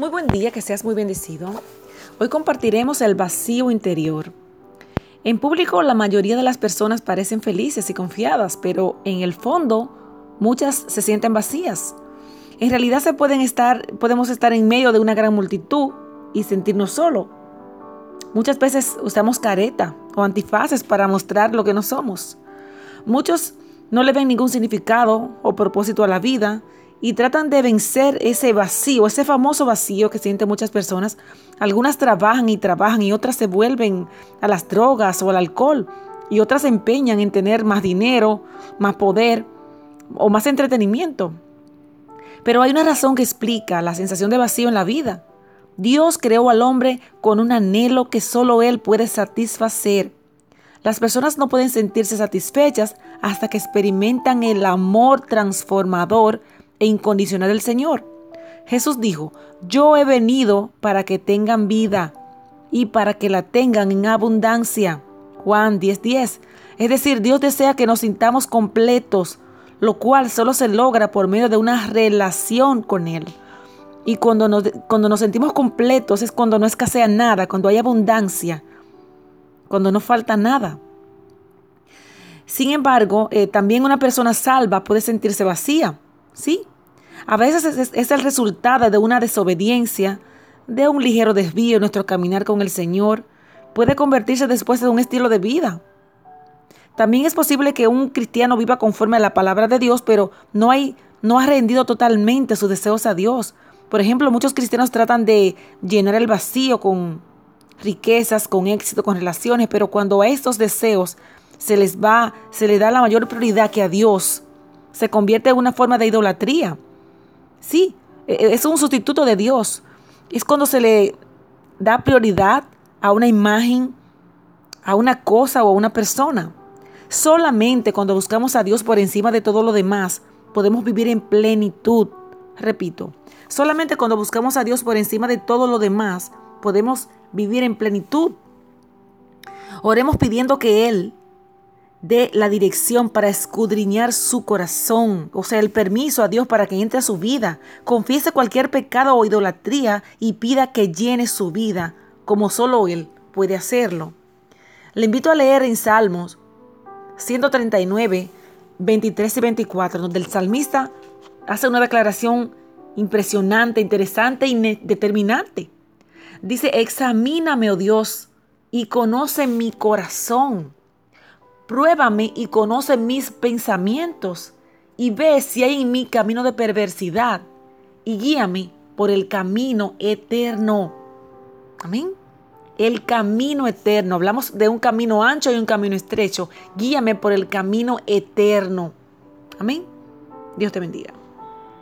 Muy buen día, que seas muy bendecido. Hoy compartiremos el vacío interior. En público la mayoría de las personas parecen felices y confiadas, pero en el fondo muchas se sienten vacías. En realidad se pueden estar, podemos estar en medio de una gran multitud y sentirnos solos. Muchas veces usamos careta o antifaces para mostrar lo que no somos. Muchos no le ven ningún significado o propósito a la vida y tratan de vencer ese vacío, ese famoso vacío que sienten muchas personas. Algunas trabajan y trabajan y otras se vuelven a las drogas o al alcohol y otras se empeñan en tener más dinero, más poder o más entretenimiento. Pero hay una razón que explica la sensación de vacío en la vida. Dios creó al hombre con un anhelo que solo Él puede satisfacer. Las personas no pueden sentirse satisfechas hasta que experimentan el amor transformador e incondicional del Señor. Jesús dijo, yo he venido para que tengan vida y para que la tengan en abundancia. Juan 10:10. Es decir, Dios desea que nos sintamos completos, lo cual solo se logra por medio de una relación con Él. Y cuando nos, cuando nos sentimos completos es cuando no escasea nada, cuando hay abundancia, cuando no falta nada. Sin embargo, eh, también una persona salva puede sentirse vacía, ¿sí? A veces es, el resultado de una desobediencia, de un ligero desvío en nuestro caminar con el Señor. Puede convertirse después en un estilo de vida. También es posible que un cristiano viva conforme a la palabra de Dios, pero no, hay, no ha rendido totalmente sus deseos a Dios. Por ejemplo, muchos cristianos tratan de llenar el vacío con riquezas, con éxito, con relaciones, pero cuando a estos deseos se les va, se le da la mayor prioridad que a Dios, se convierte en una forma de idolatría. Sí, e, e, es un sustituto de Dios. Es cuando se le da prioridad a una imagen, a una cosa o a una persona. Solamente cuando buscamos a Dios por encima de todo lo demás, podemos vivir en plenitud. Repito, solamente cuando buscamos a Dios por encima de todo lo demás, podemos vivir en plenitud. Oremos pidiendo que Él dé la dirección para escudriñar su corazón, o sea, el permiso a Dios para que entre a su vida, confiese cualquier pecado o idolatría y pida que llene su vida, como solo Él puede hacerlo. Le invito a leer en Salmos 139, 23 y 24, donde el salmista hace una declaración impresionante, interesante y determinante. Dice, examíname, oh Dios, y conoce mi corazón Pruébame y conoce mis pensamientos y ve si hay en mí camino de perversidad y guíame por el camino eterno. Amén. El camino eterno. Hablamos de un camino ancho y un camino estrecho. Guíame por el camino eterno. Amén. Dios te bendiga.